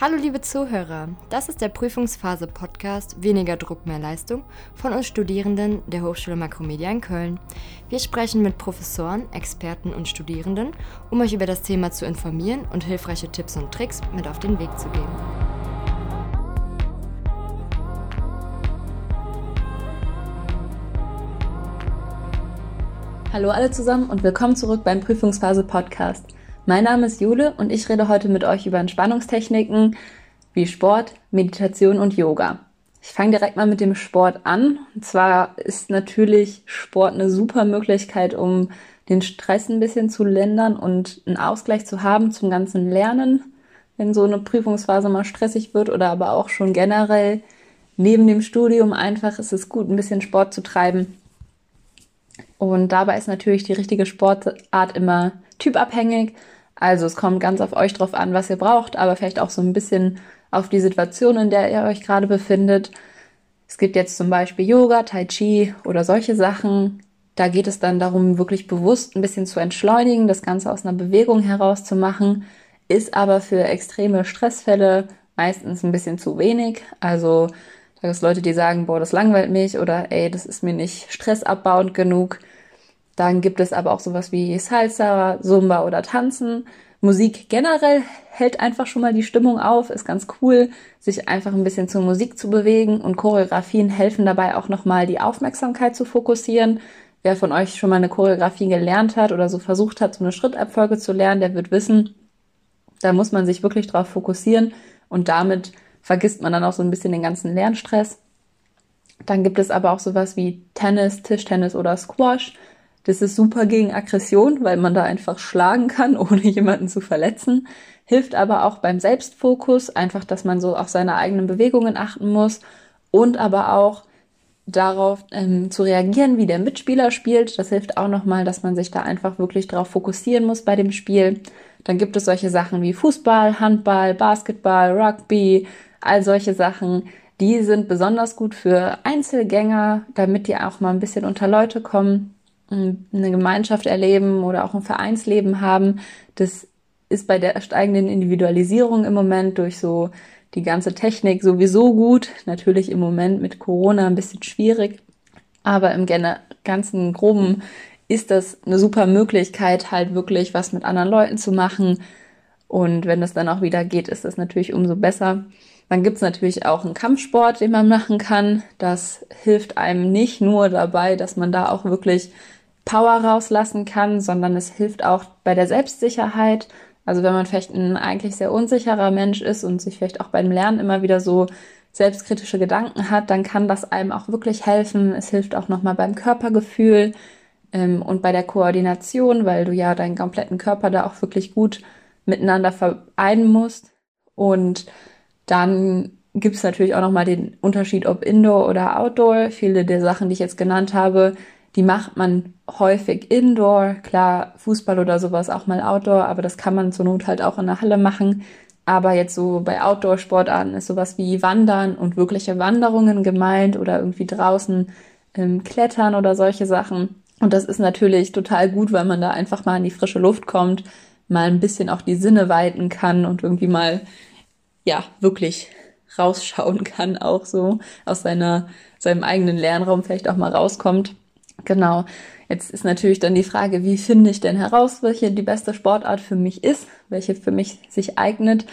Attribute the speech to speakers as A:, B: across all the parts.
A: Hallo liebe Zuhörer, das ist der Prüfungsphase Podcast Weniger Druck, mehr Leistung von uns Studierenden der Hochschule Makromedia in Köln. Wir sprechen mit Professoren, Experten und Studierenden, um euch über das Thema zu informieren und hilfreiche Tipps und Tricks mit auf den Weg zu geben.
B: Hallo alle zusammen und willkommen zurück beim Prüfungsphase Podcast. Mein Name ist Jule und ich rede heute mit euch über Entspannungstechniken wie Sport, Meditation und Yoga. Ich fange direkt mal mit dem Sport an. Und zwar ist natürlich Sport eine super Möglichkeit, um den Stress ein bisschen zu lindern und einen Ausgleich zu haben zum ganzen Lernen, wenn so eine Prüfungsphase mal stressig wird oder aber auch schon generell neben dem Studium einfach ist es gut, ein bisschen Sport zu treiben. Und dabei ist natürlich die richtige Sportart immer typabhängig. Also es kommt ganz auf euch drauf an, was ihr braucht, aber vielleicht auch so ein bisschen auf die Situation, in der ihr euch gerade befindet. Es gibt jetzt zum Beispiel Yoga, Tai Chi oder solche Sachen. Da geht es dann darum, wirklich bewusst ein bisschen zu entschleunigen, das Ganze aus einer Bewegung heraus zu machen, ist aber für extreme Stressfälle meistens ein bisschen zu wenig. Also da gibt es Leute, die sagen, boah, das langweilt mich oder ey, das ist mir nicht stressabbauend genug. Dann gibt es aber auch sowas wie Salsa, Zumba oder Tanzen. Musik generell hält einfach schon mal die Stimmung auf, ist ganz cool, sich einfach ein bisschen zur Musik zu bewegen und Choreografien helfen dabei auch nochmal die Aufmerksamkeit zu fokussieren. Wer von euch schon mal eine Choreografie gelernt hat oder so versucht hat, so eine Schrittabfolge zu lernen, der wird wissen, da muss man sich wirklich drauf fokussieren und damit vergisst man dann auch so ein bisschen den ganzen Lernstress. Dann gibt es aber auch sowas wie Tennis, Tischtennis oder Squash. Das ist super gegen Aggression, weil man da einfach schlagen kann, ohne jemanden zu verletzen. Hilft aber auch beim Selbstfokus, einfach, dass man so auf seine eigenen Bewegungen achten muss und aber auch darauf ähm, zu reagieren, wie der Mitspieler spielt. Das hilft auch nochmal, dass man sich da einfach wirklich darauf fokussieren muss bei dem Spiel. Dann gibt es solche Sachen wie Fußball, Handball, Basketball, Rugby, all solche Sachen. Die sind besonders gut für Einzelgänger, damit die auch mal ein bisschen unter Leute kommen eine Gemeinschaft erleben oder auch ein Vereinsleben haben. Das ist bei der steigenden Individualisierung im Moment durch so die ganze Technik sowieso gut. Natürlich im Moment mit Corona ein bisschen schwierig. Aber im ganzen Groben ist das eine super Möglichkeit, halt wirklich was mit anderen Leuten zu machen. Und wenn das dann auch wieder geht, ist das natürlich umso besser. Dann gibt's natürlich auch einen Kampfsport, den man machen kann. Das hilft einem nicht nur dabei, dass man da auch wirklich Power rauslassen kann, sondern es hilft auch bei der Selbstsicherheit. Also wenn man vielleicht ein eigentlich sehr unsicherer Mensch ist und sich vielleicht auch beim Lernen immer wieder so selbstkritische Gedanken hat, dann kann das einem auch wirklich helfen. Es hilft auch nochmal beim Körpergefühl ähm, und bei der Koordination, weil du ja deinen kompletten Körper da auch wirklich gut miteinander vereinen musst. Und dann gibt es natürlich auch nochmal den Unterschied, ob Indoor oder Outdoor. Viele der Sachen, die ich jetzt genannt habe, die macht man häufig indoor. Klar, Fußball oder sowas auch mal outdoor, aber das kann man zur Not halt auch in der Halle machen. Aber jetzt so bei Outdoor-Sportarten ist sowas wie Wandern und wirkliche Wanderungen gemeint oder irgendwie draußen ähm, klettern oder solche Sachen. Und das ist natürlich total gut, weil man da einfach mal in die frische Luft kommt, mal ein bisschen auch die Sinne weiten kann und irgendwie mal, ja, wirklich rausschauen kann, auch so aus seiner, seinem eigenen Lernraum vielleicht auch mal rauskommt. Genau. Jetzt ist natürlich dann die Frage, wie finde ich denn heraus, welche die beste Sportart für mich ist, welche für mich sich eignet.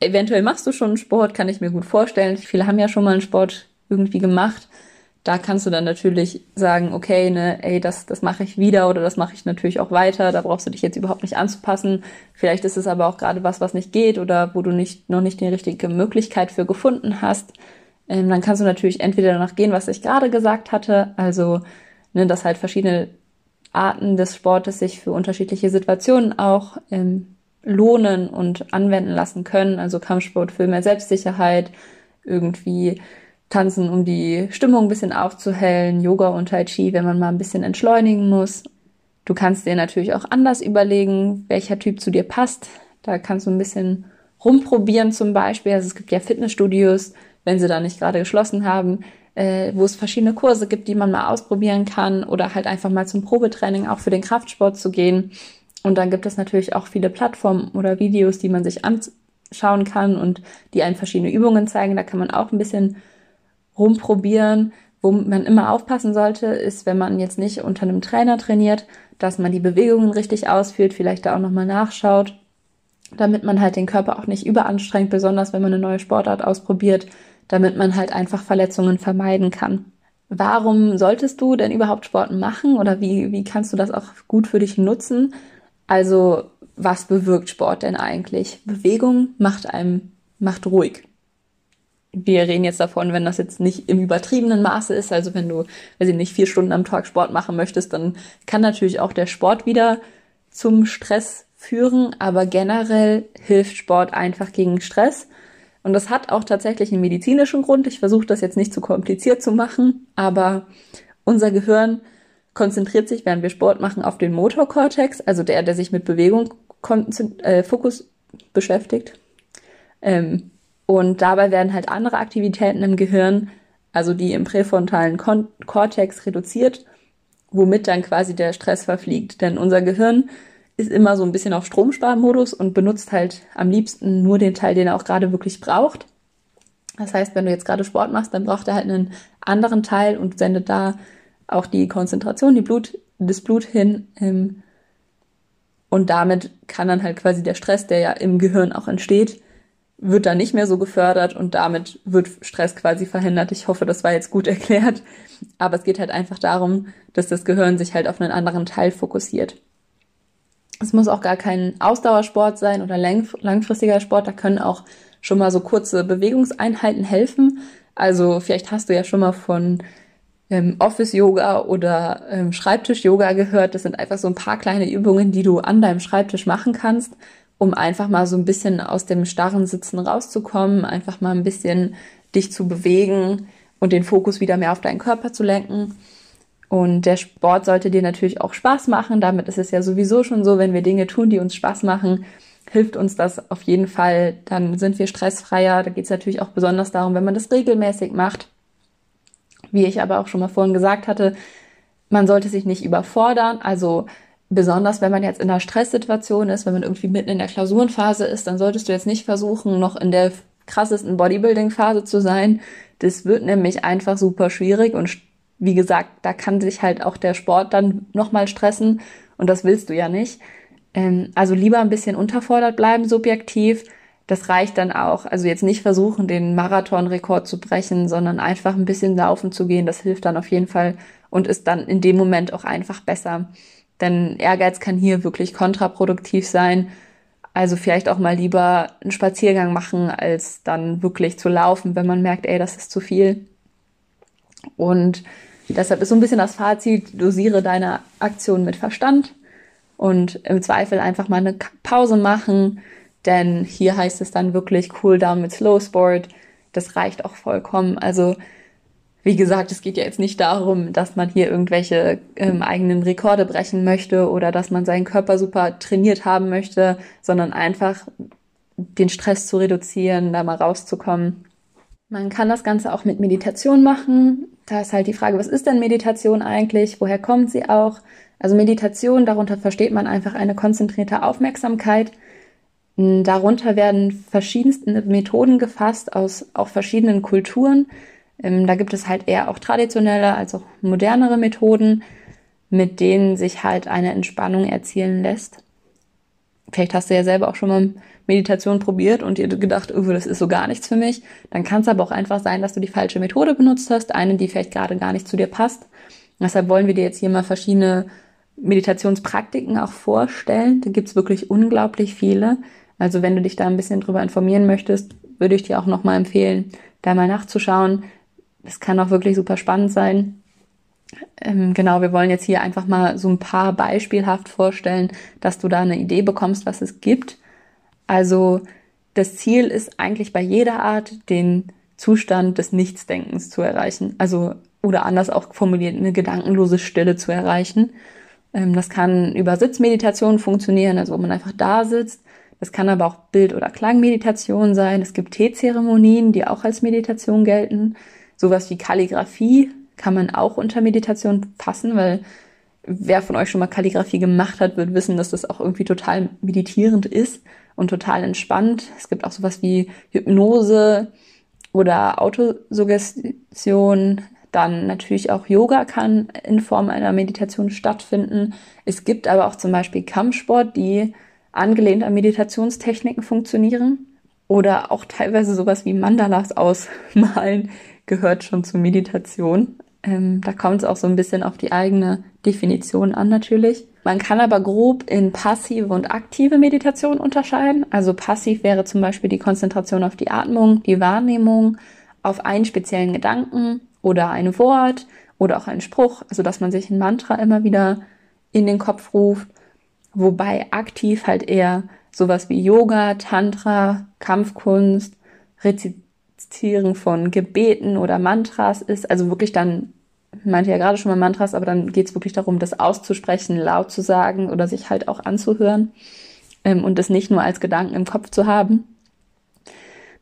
B: Eventuell machst du schon einen Sport, kann ich mir gut vorstellen. Viele haben ja schon mal einen Sport irgendwie gemacht. Da kannst du dann natürlich sagen, okay, ne, ey, das, das mache ich wieder oder das mache ich natürlich auch weiter. Da brauchst du dich jetzt überhaupt nicht anzupassen. Vielleicht ist es aber auch gerade was, was nicht geht oder wo du nicht, noch nicht die richtige Möglichkeit für gefunden hast. Ähm, dann kannst du natürlich entweder danach gehen, was ich gerade gesagt hatte, also ne, dass halt verschiedene Arten des Sportes sich für unterschiedliche Situationen auch ähm, lohnen und anwenden lassen können. Also Kampfsport für mehr Selbstsicherheit, irgendwie Tanzen, um die Stimmung ein bisschen aufzuhellen, Yoga und Tai Chi, wenn man mal ein bisschen entschleunigen muss. Du kannst dir natürlich auch anders überlegen, welcher Typ zu dir passt. Da kannst du ein bisschen rumprobieren zum Beispiel. Also es gibt ja Fitnessstudios, wenn sie da nicht gerade geschlossen haben, äh, wo es verschiedene Kurse gibt, die man mal ausprobieren kann oder halt einfach mal zum Probetraining auch für den Kraftsport zu gehen. Und dann gibt es natürlich auch viele Plattformen oder Videos, die man sich anschauen kann und die einem verschiedene Übungen zeigen. Da kann man auch ein bisschen rumprobieren. Wo man immer aufpassen sollte, ist, wenn man jetzt nicht unter einem Trainer trainiert, dass man die Bewegungen richtig ausführt, vielleicht da auch nochmal nachschaut, damit man halt den Körper auch nicht überanstrengt, besonders wenn man eine neue Sportart ausprobiert, damit man halt einfach Verletzungen vermeiden kann. Warum solltest du denn überhaupt Sport machen oder wie, wie kannst du das auch gut für dich nutzen? Also, was bewirkt Sport denn eigentlich? Bewegung macht einem, macht ruhig wir reden jetzt davon, wenn das jetzt nicht im übertriebenen Maße ist, also wenn du, weiß ich nicht, vier Stunden am Tag Sport machen möchtest, dann kann natürlich auch der Sport wieder zum Stress führen, aber generell hilft Sport einfach gegen Stress. Und das hat auch tatsächlich einen medizinischen Grund. Ich versuche das jetzt nicht zu kompliziert zu machen, aber unser Gehirn konzentriert sich, während wir Sport machen, auf den Motorkortex, also der, der sich mit Bewegung äh, Fokus beschäftigt. Ähm, und dabei werden halt andere Aktivitäten im Gehirn, also die im präfrontalen Kon Kortex reduziert, womit dann quasi der Stress verfliegt. Denn unser Gehirn ist immer so ein bisschen auf Stromsparmodus und benutzt halt am liebsten nur den Teil, den er auch gerade wirklich braucht. Das heißt, wenn du jetzt gerade Sport machst, dann braucht er halt einen anderen Teil und sendet da auch die Konzentration, die Blut, das Blut hin. Ähm, und damit kann dann halt quasi der Stress, der ja im Gehirn auch entsteht, wird da nicht mehr so gefördert und damit wird Stress quasi verhindert. Ich hoffe, das war jetzt gut erklärt. Aber es geht halt einfach darum, dass das Gehirn sich halt auf einen anderen Teil fokussiert. Es muss auch gar kein Ausdauersport sein oder langfristiger Sport. Da können auch schon mal so kurze Bewegungseinheiten helfen. Also vielleicht hast du ja schon mal von ähm, Office-Yoga oder ähm, Schreibtisch-Yoga gehört. Das sind einfach so ein paar kleine Übungen, die du an deinem Schreibtisch machen kannst um einfach mal so ein bisschen aus dem starren Sitzen rauszukommen, einfach mal ein bisschen dich zu bewegen und den Fokus wieder mehr auf deinen Körper zu lenken. Und der Sport sollte dir natürlich auch Spaß machen. Damit ist es ja sowieso schon so, wenn wir Dinge tun, die uns Spaß machen, hilft uns das auf jeden Fall. Dann sind wir stressfreier. Da geht es natürlich auch besonders darum, wenn man das regelmäßig macht. Wie ich aber auch schon mal vorhin gesagt hatte, man sollte sich nicht überfordern. Also besonders wenn man jetzt in einer Stresssituation ist, wenn man irgendwie mitten in der Klausurenphase ist, dann solltest du jetzt nicht versuchen, noch in der krassesten Bodybuilding-Phase zu sein. Das wird nämlich einfach super schwierig und wie gesagt, da kann sich halt auch der Sport dann nochmal stressen und das willst du ja nicht. Ähm, also lieber ein bisschen unterfordert bleiben, subjektiv. Das reicht dann auch. Also jetzt nicht versuchen, den Marathonrekord zu brechen, sondern einfach ein bisschen laufen zu gehen. Das hilft dann auf jeden Fall und ist dann in dem Moment auch einfach besser. Denn Ehrgeiz kann hier wirklich kontraproduktiv sein. Also vielleicht auch mal lieber einen Spaziergang machen, als dann wirklich zu laufen, wenn man merkt, ey, das ist zu viel. Und deshalb ist so ein bisschen das Fazit, dosiere deine Aktion mit Verstand und im Zweifel einfach mal eine Pause machen, denn hier heißt es dann wirklich Cool Down mit Slow Sport. Das reicht auch vollkommen. Also wie gesagt, es geht ja jetzt nicht darum, dass man hier irgendwelche ähm, eigenen Rekorde brechen möchte oder dass man seinen Körper super trainiert haben möchte, sondern einfach den Stress zu reduzieren, da mal rauszukommen. Man kann das Ganze auch mit Meditation machen. Da ist halt die Frage, was ist denn Meditation eigentlich? Woher kommt sie auch? Also Meditation, darunter versteht man einfach eine konzentrierte Aufmerksamkeit. Darunter werden verschiedenste Methoden gefasst aus auch verschiedenen Kulturen. Ähm, da gibt es halt eher auch traditionelle als auch modernere Methoden, mit denen sich halt eine Entspannung erzielen lässt. Vielleicht hast du ja selber auch schon mal Meditation probiert und dir gedacht, oh, das ist so gar nichts für mich. Dann kann es aber auch einfach sein, dass du die falsche Methode benutzt hast, eine, die vielleicht gerade gar nicht zu dir passt. Deshalb wollen wir dir jetzt hier mal verschiedene Meditationspraktiken auch vorstellen. Da gibt's wirklich unglaublich viele. Also wenn du dich da ein bisschen drüber informieren möchtest, würde ich dir auch nochmal empfehlen, da mal nachzuschauen. Das kann auch wirklich super spannend sein. Ähm, genau, wir wollen jetzt hier einfach mal so ein paar beispielhaft vorstellen, dass du da eine Idee bekommst, was es gibt. Also das Ziel ist eigentlich bei jeder Art, den Zustand des Nichtsdenkens zu erreichen. Also oder anders auch formuliert, eine gedankenlose Stille zu erreichen. Ähm, das kann über Sitzmeditation funktionieren, also wo man einfach da sitzt. Das kann aber auch Bild- oder Klangmeditation sein. Es gibt Teezeremonien, die auch als Meditation gelten. Sowas wie Kalligrafie kann man auch unter Meditation fassen, weil wer von euch schon mal Kalligrafie gemacht hat, wird wissen, dass das auch irgendwie total meditierend ist und total entspannt. Es gibt auch sowas wie Hypnose oder Autosuggestion. Dann natürlich auch Yoga kann in Form einer Meditation stattfinden. Es gibt aber auch zum Beispiel Kampfsport, die angelehnt an Meditationstechniken funktionieren. Oder auch teilweise sowas wie Mandalas ausmalen gehört schon zur Meditation. Ähm, da kommt es auch so ein bisschen auf die eigene Definition an natürlich. Man kann aber grob in passive und aktive Meditation unterscheiden. Also passiv wäre zum Beispiel die Konzentration auf die Atmung, die Wahrnehmung, auf einen speziellen Gedanken oder ein Wort oder auch einen Spruch, also dass man sich ein Mantra immer wieder in den Kopf ruft. Wobei aktiv halt eher sowas wie Yoga, Tantra, Kampfkunst, Rezitieren von Gebeten oder Mantras ist. Also wirklich dann meinte ja gerade schon mal Mantras, aber dann geht es wirklich darum, das auszusprechen, laut zu sagen oder sich halt auch anzuhören ähm, und das nicht nur als Gedanken im Kopf zu haben.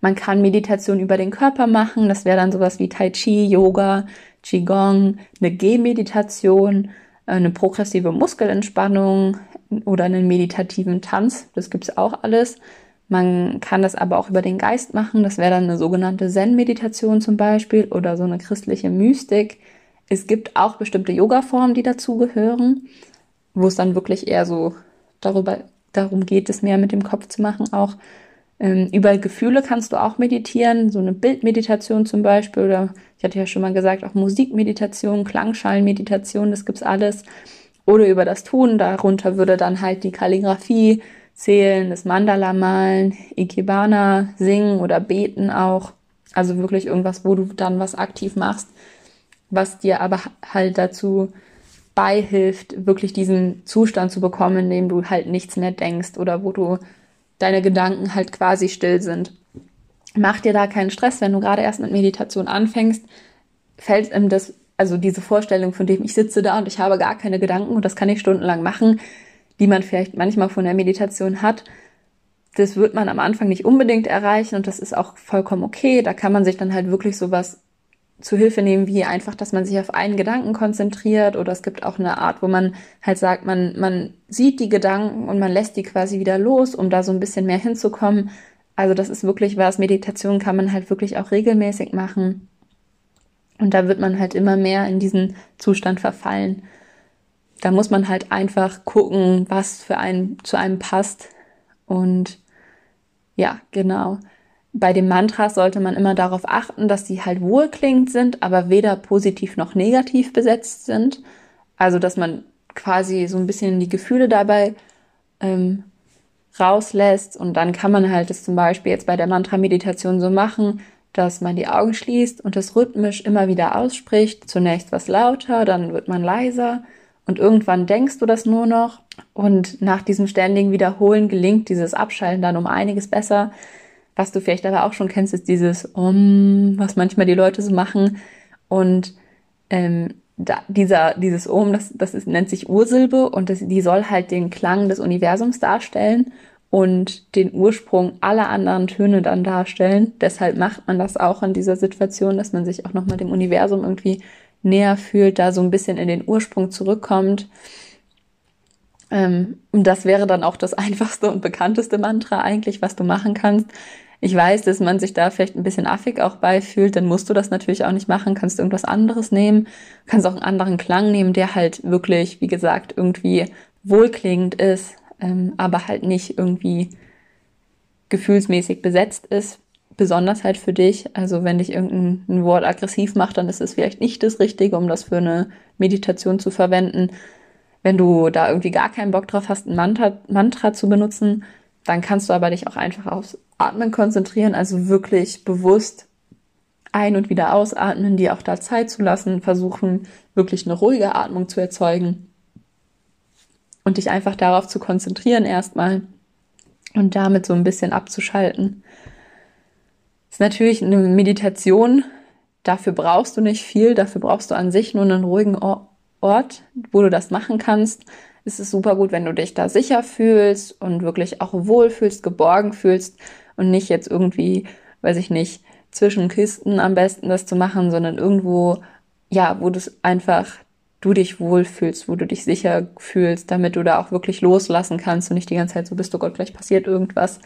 B: Man kann Meditation über den Körper machen, das wäre dann sowas wie Tai Chi, Yoga, Qigong, eine Gehmeditation, äh, eine progressive Muskelentspannung oder einen meditativen Tanz, das gibt's auch alles. Man kann das aber auch über den Geist machen, das wäre dann eine sogenannte Zen-Meditation zum Beispiel oder so eine christliche Mystik. Es gibt auch bestimmte Yoga-Formen, die dazugehören, wo es dann wirklich eher so darüber, darum geht, es mehr mit dem Kopf zu machen auch. Ähm, über Gefühle kannst du auch meditieren, so eine Bildmeditation zum Beispiel oder ich hatte ja schon mal gesagt, auch Musikmeditation, Klangschalenmeditation, das gibt's alles. Oder über das Tun, darunter würde dann halt die Kalligrafie zählen, das Mandala malen, Ikebana singen oder beten auch. Also wirklich irgendwas, wo du dann was aktiv machst was dir aber halt dazu beihilft, wirklich diesen Zustand zu bekommen, in dem du halt nichts mehr denkst oder wo du deine Gedanken halt quasi still sind. Mach dir da keinen Stress, wenn du gerade erst mit Meditation anfängst, fällt ihm das, also diese Vorstellung, von dem ich sitze da und ich habe gar keine Gedanken und das kann ich stundenlang machen, die man vielleicht manchmal von der Meditation hat, das wird man am Anfang nicht unbedingt erreichen und das ist auch vollkommen okay. Da kann man sich dann halt wirklich sowas zu Hilfe nehmen, wie einfach, dass man sich auf einen Gedanken konzentriert oder es gibt auch eine Art, wo man halt sagt, man, man sieht die Gedanken und man lässt die quasi wieder los, um da so ein bisschen mehr hinzukommen. Also das ist wirklich was, Meditation kann man halt wirklich auch regelmäßig machen. Und da wird man halt immer mehr in diesen Zustand verfallen. Da muss man halt einfach gucken, was für einen zu einem passt. Und ja, genau. Bei den Mantras sollte man immer darauf achten, dass sie halt wohlklingend sind, aber weder positiv noch negativ besetzt sind. Also, dass man quasi so ein bisschen die Gefühle dabei ähm, rauslässt. Und dann kann man halt das zum Beispiel jetzt bei der Mantra-Meditation so machen, dass man die Augen schließt und das rhythmisch immer wieder ausspricht. Zunächst was lauter, dann wird man leiser und irgendwann denkst du das nur noch. Und nach diesem ständigen Wiederholen gelingt dieses Abschalten dann um einiges besser. Was du vielleicht aber auch schon kennst, ist dieses Om, was manchmal die Leute so machen. Und ähm, da, dieser, dieses Om, das, das ist, nennt sich Ursilbe und das, die soll halt den Klang des Universums darstellen und den Ursprung aller anderen Töne dann darstellen. Deshalb macht man das auch in dieser Situation, dass man sich auch nochmal dem Universum irgendwie näher fühlt, da so ein bisschen in den Ursprung zurückkommt. Ähm, und das wäre dann auch das einfachste und bekannteste Mantra eigentlich, was du machen kannst ich weiß, dass man sich da vielleicht ein bisschen affig auch beifühlt, dann musst du das natürlich auch nicht machen, kannst irgendwas anderes nehmen, kannst auch einen anderen Klang nehmen, der halt wirklich, wie gesagt, irgendwie wohlklingend ist, ähm, aber halt nicht irgendwie gefühlsmäßig besetzt ist, besonders halt für dich. Also wenn dich irgendein Wort aggressiv macht, dann ist es vielleicht nicht das Richtige, um das für eine Meditation zu verwenden. Wenn du da irgendwie gar keinen Bock drauf hast, ein Mantra, Mantra zu benutzen, dann kannst du aber dich auch einfach aufs Atmen konzentrieren, also wirklich bewusst ein- und wieder ausatmen, dir auch da Zeit zu lassen, versuchen wirklich eine ruhige Atmung zu erzeugen und dich einfach darauf zu konzentrieren erstmal und damit so ein bisschen abzuschalten. Das ist natürlich eine Meditation, dafür brauchst du nicht viel, dafür brauchst du an sich nur einen ruhigen Ort, wo du das machen kannst ist es super gut, wenn du dich da sicher fühlst und wirklich auch wohl fühlst, geborgen fühlst und nicht jetzt irgendwie, weiß ich nicht, zwischen Kisten am besten das zu machen, sondern irgendwo, ja, wo du einfach du dich wohlfühlst, wo du dich sicher fühlst, damit du da auch wirklich loslassen kannst und nicht die ganze Zeit so bist, oh Gott, gleich passiert irgendwas.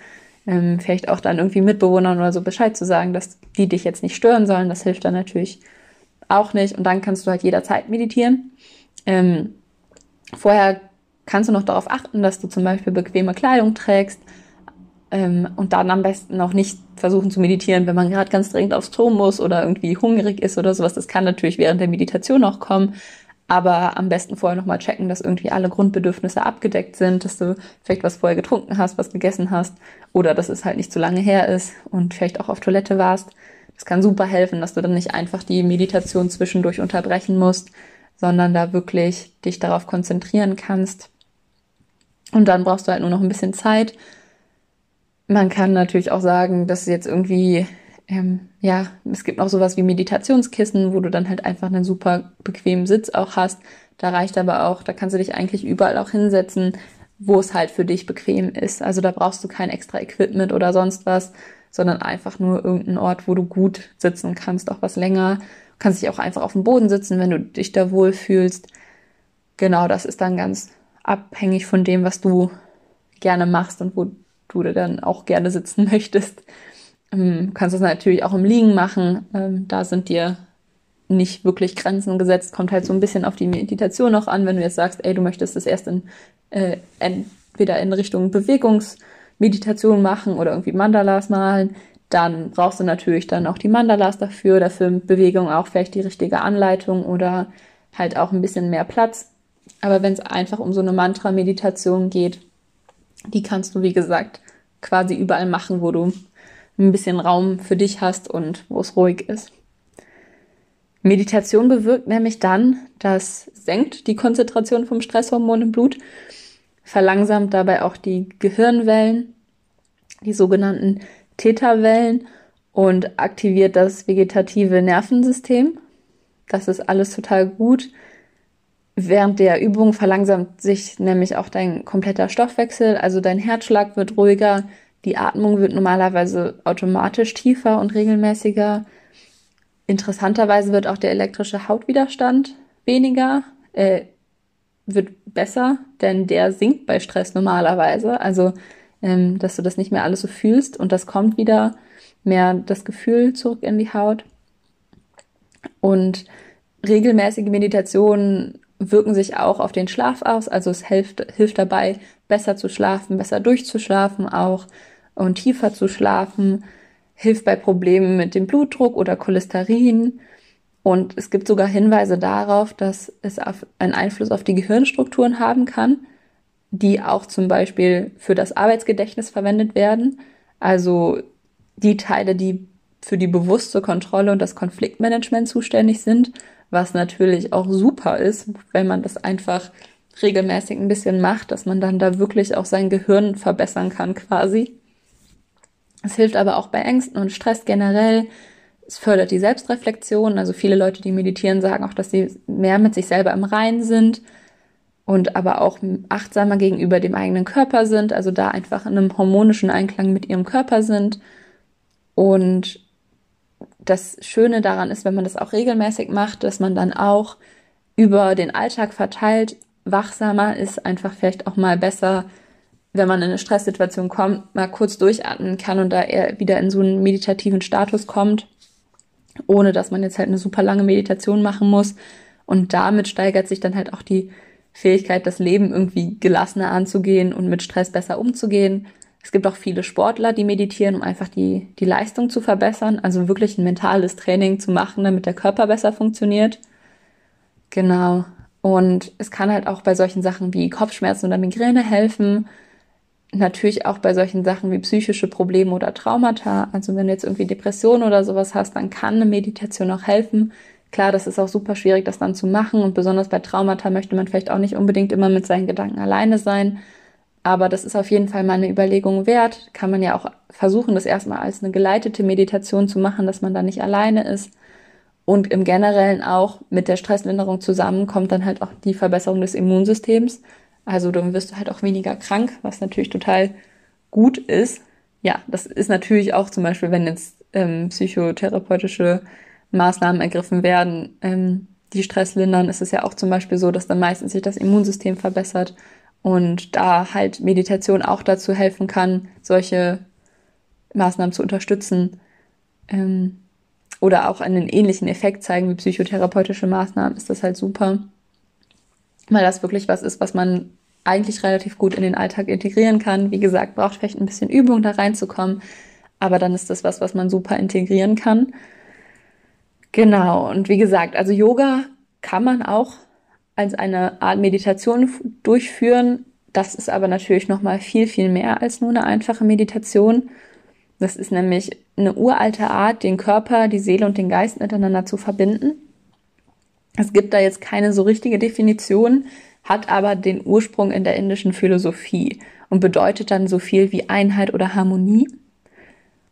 B: Ähm, vielleicht auch dann irgendwie Mitbewohnern oder so Bescheid zu sagen, dass die dich jetzt nicht stören sollen, das hilft dann natürlich auch nicht. Und dann kannst du halt jederzeit meditieren. Ähm, vorher kannst du noch darauf achten, dass du zum Beispiel bequeme Kleidung trägst und dann am besten auch nicht versuchen zu meditieren, wenn man gerade ganz dringend aufs Klo muss oder irgendwie hungrig ist oder sowas. Das kann natürlich während der Meditation auch kommen. Aber am besten vorher nochmal checken, dass irgendwie alle Grundbedürfnisse abgedeckt sind, dass du vielleicht was vorher getrunken hast, was gegessen hast oder dass es halt nicht zu lange her ist und vielleicht auch auf Toilette warst. Das kann super helfen, dass du dann nicht einfach die Meditation zwischendurch unterbrechen musst, sondern da wirklich dich darauf konzentrieren kannst. Und dann brauchst du halt nur noch ein bisschen Zeit. Man kann natürlich auch sagen, dass jetzt irgendwie ähm, ja, es gibt noch sowas wie Meditationskissen, wo du dann halt einfach einen super bequemen Sitz auch hast. Da reicht aber auch, da kannst du dich eigentlich überall auch hinsetzen, wo es halt für dich bequem ist. Also da brauchst du kein extra Equipment oder sonst was, sondern einfach nur irgendeinen Ort, wo du gut sitzen kannst, auch was länger. Du kannst dich auch einfach auf dem Boden sitzen, wenn du dich da wohlfühlst. Genau, das ist dann ganz abhängig von dem, was du gerne machst und wo du dann auch gerne sitzen möchtest. Ähm, du kannst das natürlich auch im Liegen machen. Ähm, da sind dir nicht wirklich Grenzen gesetzt. Kommt halt so ein bisschen auf die Meditation noch an, wenn du jetzt sagst, ey, du möchtest das erst in, äh, entweder in Richtung Bewegungsmeditation machen oder irgendwie Mandalas malen. Dann brauchst du natürlich dann auch die Mandalas dafür, dafür Bewegung auch vielleicht die richtige Anleitung oder halt auch ein bisschen mehr Platz. Aber wenn es einfach um so eine Mantra-Meditation geht, die kannst du, wie gesagt, quasi überall machen, wo du ein bisschen Raum für dich hast und wo es ruhig ist. Meditation bewirkt nämlich dann, dass senkt die Konzentration vom Stresshormon im Blut, verlangsamt dabei auch die Gehirnwellen, die sogenannten Theta-Wellen und aktiviert das vegetative Nervensystem. Das ist alles total gut. Während der Übung verlangsamt sich nämlich auch dein kompletter Stoffwechsel, also dein Herzschlag wird ruhiger, die Atmung wird normalerweise automatisch tiefer und regelmäßiger. Interessanterweise wird auch der elektrische Hautwiderstand weniger, äh, wird besser, denn der sinkt bei Stress normalerweise. Also, ähm, dass du das nicht mehr alles so fühlst und das kommt wieder mehr das Gefühl zurück in die Haut. Und regelmäßige Meditationen wirken sich auch auf den Schlaf aus. Also es hilft, hilft dabei, besser zu schlafen, besser durchzuschlafen auch und tiefer zu schlafen, hilft bei Problemen mit dem Blutdruck oder Cholesterin. Und es gibt sogar Hinweise darauf, dass es einen Einfluss auf die Gehirnstrukturen haben kann, die auch zum Beispiel für das Arbeitsgedächtnis verwendet werden. Also die Teile, die für die bewusste Kontrolle und das Konfliktmanagement zuständig sind, was natürlich auch super ist, wenn man das einfach regelmäßig ein bisschen macht, dass man dann da wirklich auch sein Gehirn verbessern kann quasi. Es hilft aber auch bei Ängsten und Stress generell. Es fördert die Selbstreflexion. Also viele Leute, die meditieren, sagen auch, dass sie mehr mit sich selber im Reinen sind und aber auch achtsamer gegenüber dem eigenen Körper sind. Also da einfach in einem harmonischen Einklang mit ihrem Körper sind. Und das Schöne daran ist, wenn man das auch regelmäßig macht, dass man dann auch über den Alltag verteilt wachsamer ist, einfach vielleicht auch mal besser wenn man in eine Stresssituation kommt, mal kurz durchatmen kann und da eher wieder in so einen meditativen Status kommt, ohne dass man jetzt halt eine super lange Meditation machen muss. Und damit steigert sich dann halt auch die Fähigkeit, das Leben irgendwie gelassener anzugehen und mit Stress besser umzugehen. Es gibt auch viele Sportler, die meditieren, um einfach die, die Leistung zu verbessern, also wirklich ein mentales Training zu machen, damit der Körper besser funktioniert. Genau. Und es kann halt auch bei solchen Sachen wie Kopfschmerzen oder Migräne helfen natürlich auch bei solchen Sachen wie psychische Probleme oder Traumata. Also wenn du jetzt irgendwie Depressionen oder sowas hast, dann kann eine Meditation auch helfen. Klar, das ist auch super schwierig, das dann zu machen. Und besonders bei Traumata möchte man vielleicht auch nicht unbedingt immer mit seinen Gedanken alleine sein. Aber das ist auf jeden Fall mal eine Überlegung wert. Kann man ja auch versuchen, das erstmal als eine geleitete Meditation zu machen, dass man da nicht alleine ist. Und im Generellen auch mit der Stresslinderung zusammen kommt dann halt auch die Verbesserung des Immunsystems. Also dann wirst du halt auch weniger krank, was natürlich total gut ist. Ja, das ist natürlich auch zum Beispiel, wenn jetzt ähm, psychotherapeutische Maßnahmen ergriffen werden, ähm, die Stress lindern, ist es ja auch zum Beispiel so, dass dann meistens sich das Immunsystem verbessert und da halt Meditation auch dazu helfen kann, solche Maßnahmen zu unterstützen ähm, oder auch einen ähnlichen Effekt zeigen wie psychotherapeutische Maßnahmen, ist das halt super, weil das wirklich was ist, was man eigentlich relativ gut in den Alltag integrieren kann. Wie gesagt, braucht vielleicht ein bisschen Übung da reinzukommen, aber dann ist das was, was man super integrieren kann. Genau, und wie gesagt, also Yoga kann man auch als eine Art Meditation durchführen. Das ist aber natürlich noch mal viel viel mehr als nur eine einfache Meditation. Das ist nämlich eine uralte Art, den Körper, die Seele und den Geist miteinander zu verbinden. Es gibt da jetzt keine so richtige Definition, hat aber den Ursprung in der indischen Philosophie und bedeutet dann so viel wie Einheit oder Harmonie.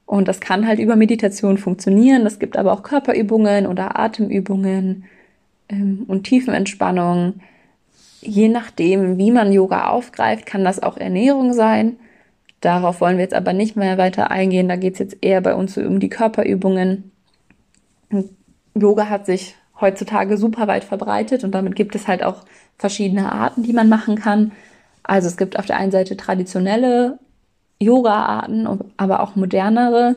B: Und das kann halt über Meditation funktionieren. Es gibt aber auch Körperübungen oder Atemübungen ähm, und Tiefenentspannung. Je nachdem, wie man Yoga aufgreift, kann das auch Ernährung sein. Darauf wollen wir jetzt aber nicht mehr weiter eingehen. Da geht es jetzt eher bei uns um die Körperübungen. Yoga hat sich heutzutage super weit verbreitet und damit gibt es halt auch verschiedene Arten, die man machen kann. Also es gibt auf der einen Seite traditionelle Yoga-Arten, aber auch modernere.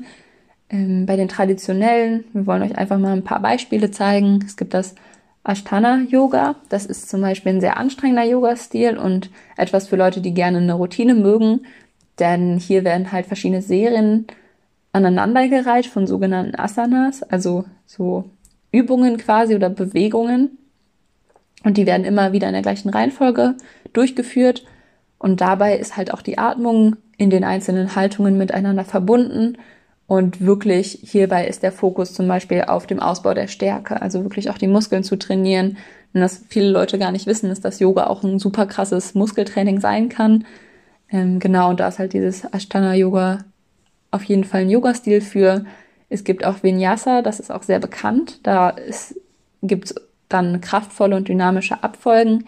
B: Ähm, bei den traditionellen, wir wollen euch einfach mal ein paar Beispiele zeigen. Es gibt das Ashtana-Yoga. Das ist zum Beispiel ein sehr anstrengender Yoga-Stil und etwas für Leute, die gerne eine Routine mögen. Denn hier werden halt verschiedene Serien aneinandergereiht von sogenannten Asanas, also so Übungen quasi oder Bewegungen. Und die werden immer wieder in der gleichen Reihenfolge durchgeführt. Und dabei ist halt auch die Atmung in den einzelnen Haltungen miteinander verbunden. Und wirklich hierbei ist der Fokus zum Beispiel auf dem Ausbau der Stärke, also wirklich auch die Muskeln zu trainieren. Und was viele Leute gar nicht wissen, ist, dass Yoga auch ein super krasses Muskeltraining sein kann. Ähm, genau, und da ist halt dieses Ashtana-Yoga auf jeden Fall ein Yoga-Stil für. Es gibt auch Vinyasa, das ist auch sehr bekannt. Da gibt es dann kraftvolle und dynamische Abfolgen.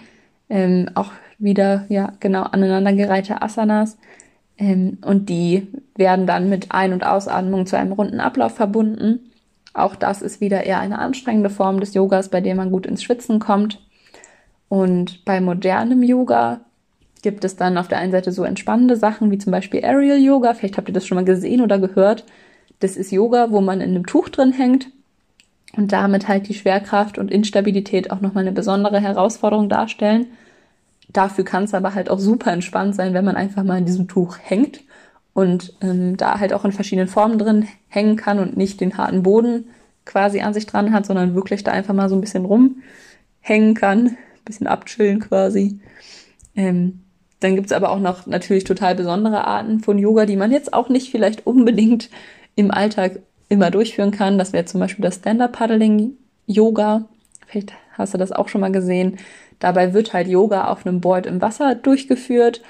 B: Ähm, auch wieder, ja, genau, aneinandergereihte Asanas. Ähm, und die werden dann mit Ein- und Ausatmung zu einem runden Ablauf verbunden. Auch das ist wieder eher eine anstrengende Form des Yogas, bei der man gut ins Schwitzen kommt. Und bei modernem Yoga gibt es dann auf der einen Seite so entspannende Sachen wie zum Beispiel Aerial Yoga. Vielleicht habt ihr das schon mal gesehen oder gehört. Das ist Yoga, wo man in einem Tuch drin hängt und damit halt die Schwerkraft und Instabilität auch nochmal eine besondere Herausforderung darstellen. Dafür kann es aber halt auch super entspannt sein, wenn man einfach mal in diesem Tuch hängt und ähm, da halt auch in verschiedenen Formen drin hängen kann und nicht den harten Boden quasi an sich dran hat, sondern wirklich da einfach mal so ein bisschen rumhängen kann, bisschen abchillen quasi. Ähm, dann gibt's aber auch noch natürlich total besondere Arten von Yoga, die man jetzt auch nicht vielleicht unbedingt im Alltag immer durchführen kann. Das wäre zum Beispiel das Stand-Up-Paddling-Yoga. Vielleicht hast du das auch schon mal gesehen. Dabei wird halt Yoga auf einem Board im Wasser durchgeführt,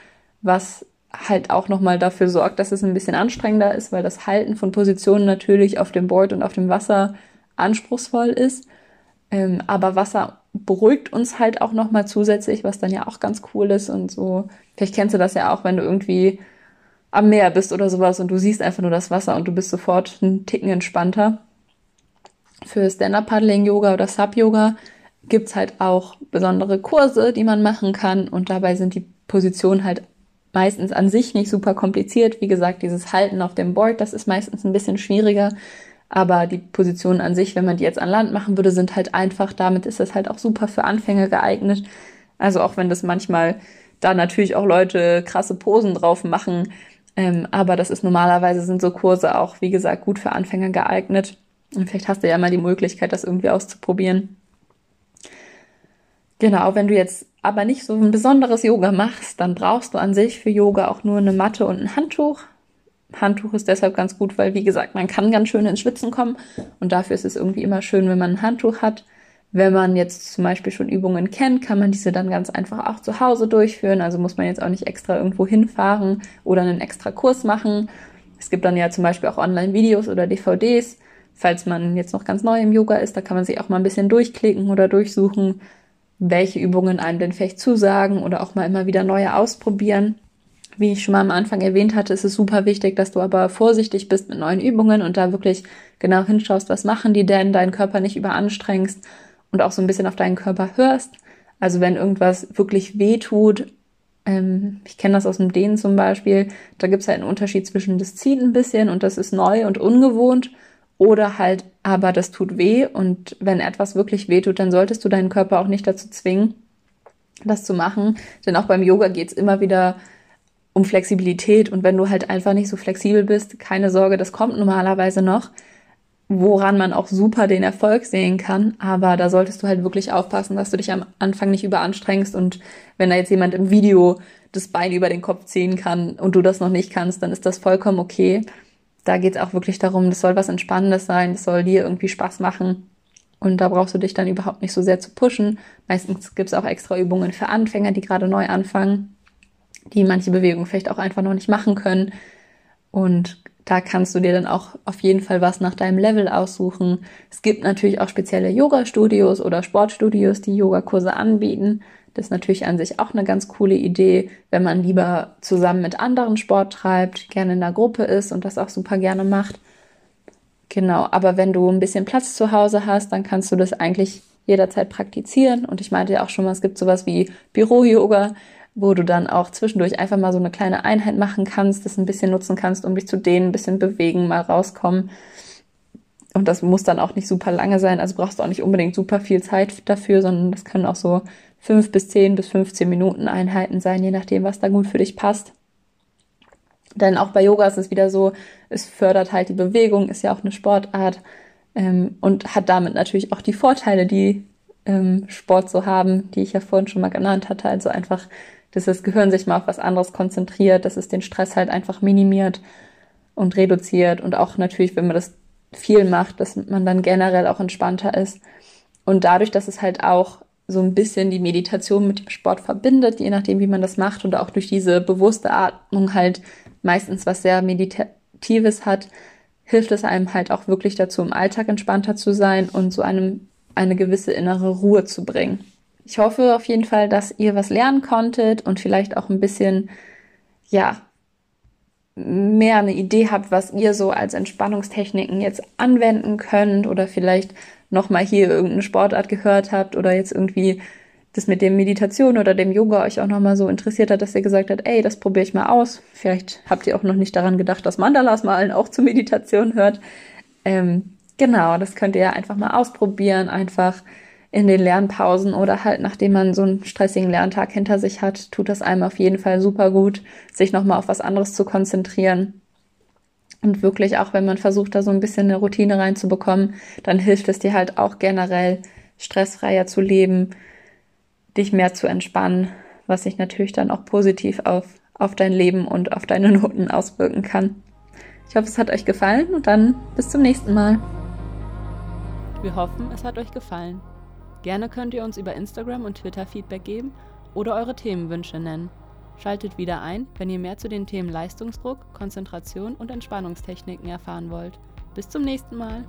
B: was halt auch nochmal dafür sorgt, dass es ein bisschen anstrengender ist, weil das Halten von Positionen natürlich auf dem Board und auf dem Wasser anspruchsvoll ist. Ähm, aber Wasser beruhigt uns halt auch nochmal zusätzlich, was dann ja auch ganz cool ist und so. Vielleicht kennst du das ja auch, wenn du irgendwie am Meer bist oder sowas und du siehst einfach nur das Wasser und du bist sofort einen Ticken entspannter. Für Stand-Up-Paddling-Yoga oder Sub-Yoga gibt's halt auch besondere Kurse, die man machen kann und dabei sind die Positionen halt meistens an sich nicht super kompliziert. Wie gesagt, dieses Halten auf dem Board, das ist meistens ein bisschen schwieriger, aber die Positionen an sich, wenn man die jetzt an Land machen würde, sind halt einfach. Damit ist das halt auch super für Anfänger geeignet. Also auch wenn das manchmal da natürlich auch Leute krasse Posen drauf machen, ähm, aber das ist normalerweise sind so Kurse auch, wie gesagt, gut für Anfänger geeignet. Und vielleicht hast du ja mal die Möglichkeit, das irgendwie auszuprobieren. Genau, wenn du jetzt aber nicht so ein besonderes Yoga machst, dann brauchst du an sich für Yoga auch nur eine Matte und ein Handtuch. Handtuch ist deshalb ganz gut, weil wie gesagt, man kann ganz schön ins Schwitzen kommen und dafür ist es irgendwie immer schön, wenn man ein Handtuch hat. Wenn man jetzt zum Beispiel schon Übungen kennt, kann man diese dann ganz einfach auch zu Hause durchführen. Also muss man jetzt auch nicht extra irgendwo hinfahren oder einen extra Kurs machen. Es gibt dann ja zum Beispiel auch Online-Videos oder DVDs. Falls man jetzt noch ganz neu im Yoga ist, da kann man sich auch mal ein bisschen durchklicken oder durchsuchen, welche Übungen einem denn vielleicht zusagen oder auch mal immer wieder neue ausprobieren. Wie ich schon mal am Anfang erwähnt hatte, ist es super wichtig, dass du aber vorsichtig bist mit neuen Übungen und da wirklich genau hinschaust, was machen die denn, deinen Körper nicht überanstrengst und auch so ein bisschen auf deinen Körper hörst. Also wenn irgendwas wirklich weh tut, ähm, ich kenne das aus dem Dehnen zum Beispiel, da gibt es halt einen Unterschied zwischen das zieht ein bisschen und das ist neu und ungewohnt oder halt, aber das tut weh und wenn etwas wirklich weh tut, dann solltest du deinen Körper auch nicht dazu zwingen, das zu machen. Denn auch beim Yoga geht es immer wieder um Flexibilität und wenn du halt einfach nicht so flexibel bist, keine Sorge, das kommt normalerweise noch, woran man auch super den Erfolg sehen kann. Aber da solltest du halt wirklich aufpassen, dass du dich am Anfang nicht überanstrengst und wenn da jetzt jemand im Video das Bein über den Kopf ziehen kann und du das noch nicht kannst, dann ist das vollkommen okay da geht es auch wirklich darum, das soll was Entspannendes sein, das soll dir irgendwie Spaß machen. Und da brauchst du dich dann überhaupt nicht so sehr zu pushen. Meistens gibt es auch extra Übungen für Anfänger, die gerade neu anfangen, die manche Bewegungen vielleicht auch einfach noch nicht machen können. Und da kannst du dir dann auch auf jeden Fall was nach deinem Level aussuchen. Es gibt natürlich auch spezielle Yoga-Studios oder Sportstudios, die Yogakurse anbieten. Das ist natürlich an sich auch eine ganz coole Idee, wenn man lieber zusammen mit anderen Sport treibt, gerne in der Gruppe ist und das auch super gerne macht. Genau, aber wenn du ein bisschen Platz zu Hause hast, dann kannst du das eigentlich jederzeit praktizieren. Und ich meinte ja auch schon mal, es gibt sowas wie Büro-Yoga, wo du dann auch zwischendurch einfach mal so eine kleine Einheit machen kannst, das ein bisschen nutzen kannst, um dich zu dehnen, ein bisschen bewegen, mal rauskommen. Und das muss dann auch nicht super lange sein, also brauchst du auch nicht unbedingt super viel Zeit dafür, sondern das können auch so fünf bis zehn bis 15 Minuten Einheiten sein, je nachdem, was da gut für dich passt. Denn auch bei Yoga ist es wieder so, es fördert halt die Bewegung, ist ja auch eine Sportart ähm, und hat damit natürlich auch die Vorteile, die ähm, Sport so haben, die ich ja vorhin schon mal genannt hatte. Also einfach, dass das Gehirn sich mal auf was anderes konzentriert, dass es den Stress halt einfach minimiert und reduziert und auch natürlich, wenn man das viel macht, dass man dann generell auch entspannter ist. Und dadurch, dass es halt auch so ein bisschen die Meditation mit dem Sport verbindet, je nachdem, wie man das macht und auch durch diese bewusste Atmung halt meistens was sehr Meditatives hat, hilft es einem halt auch wirklich dazu, im Alltag entspannter zu sein und so einem eine gewisse innere Ruhe zu bringen. Ich hoffe auf jeden Fall, dass ihr was lernen konntet und vielleicht auch ein bisschen, ja, mehr eine Idee habt, was ihr so als Entspannungstechniken jetzt anwenden könnt oder vielleicht nochmal hier irgendeine Sportart gehört habt oder jetzt irgendwie das mit dem Meditation oder dem Yoga euch auch nochmal so interessiert hat, dass ihr gesagt habt, ey, das probiere ich mal aus. Vielleicht habt ihr auch noch nicht daran gedacht, dass Mandalas malen auch zur Meditation hört. Ähm, genau, das könnt ihr ja einfach mal ausprobieren, einfach in den Lernpausen oder halt nachdem man so einen stressigen Lerntag hinter sich hat, tut das einem auf jeden Fall super gut, sich nochmal auf was anderes zu konzentrieren. Und wirklich auch, wenn man versucht, da so ein bisschen eine Routine reinzubekommen, dann hilft es dir halt auch generell stressfreier zu leben, dich mehr zu entspannen, was sich natürlich dann auch positiv auf, auf dein Leben und auf deine Noten auswirken kann. Ich hoffe, es hat euch gefallen und dann bis zum nächsten Mal.
C: Wir hoffen, es hat euch gefallen. Gerne könnt ihr uns über Instagram und Twitter Feedback geben oder eure Themenwünsche nennen. Schaltet wieder ein, wenn ihr mehr zu den Themen Leistungsdruck, Konzentration und Entspannungstechniken erfahren wollt. Bis zum nächsten Mal.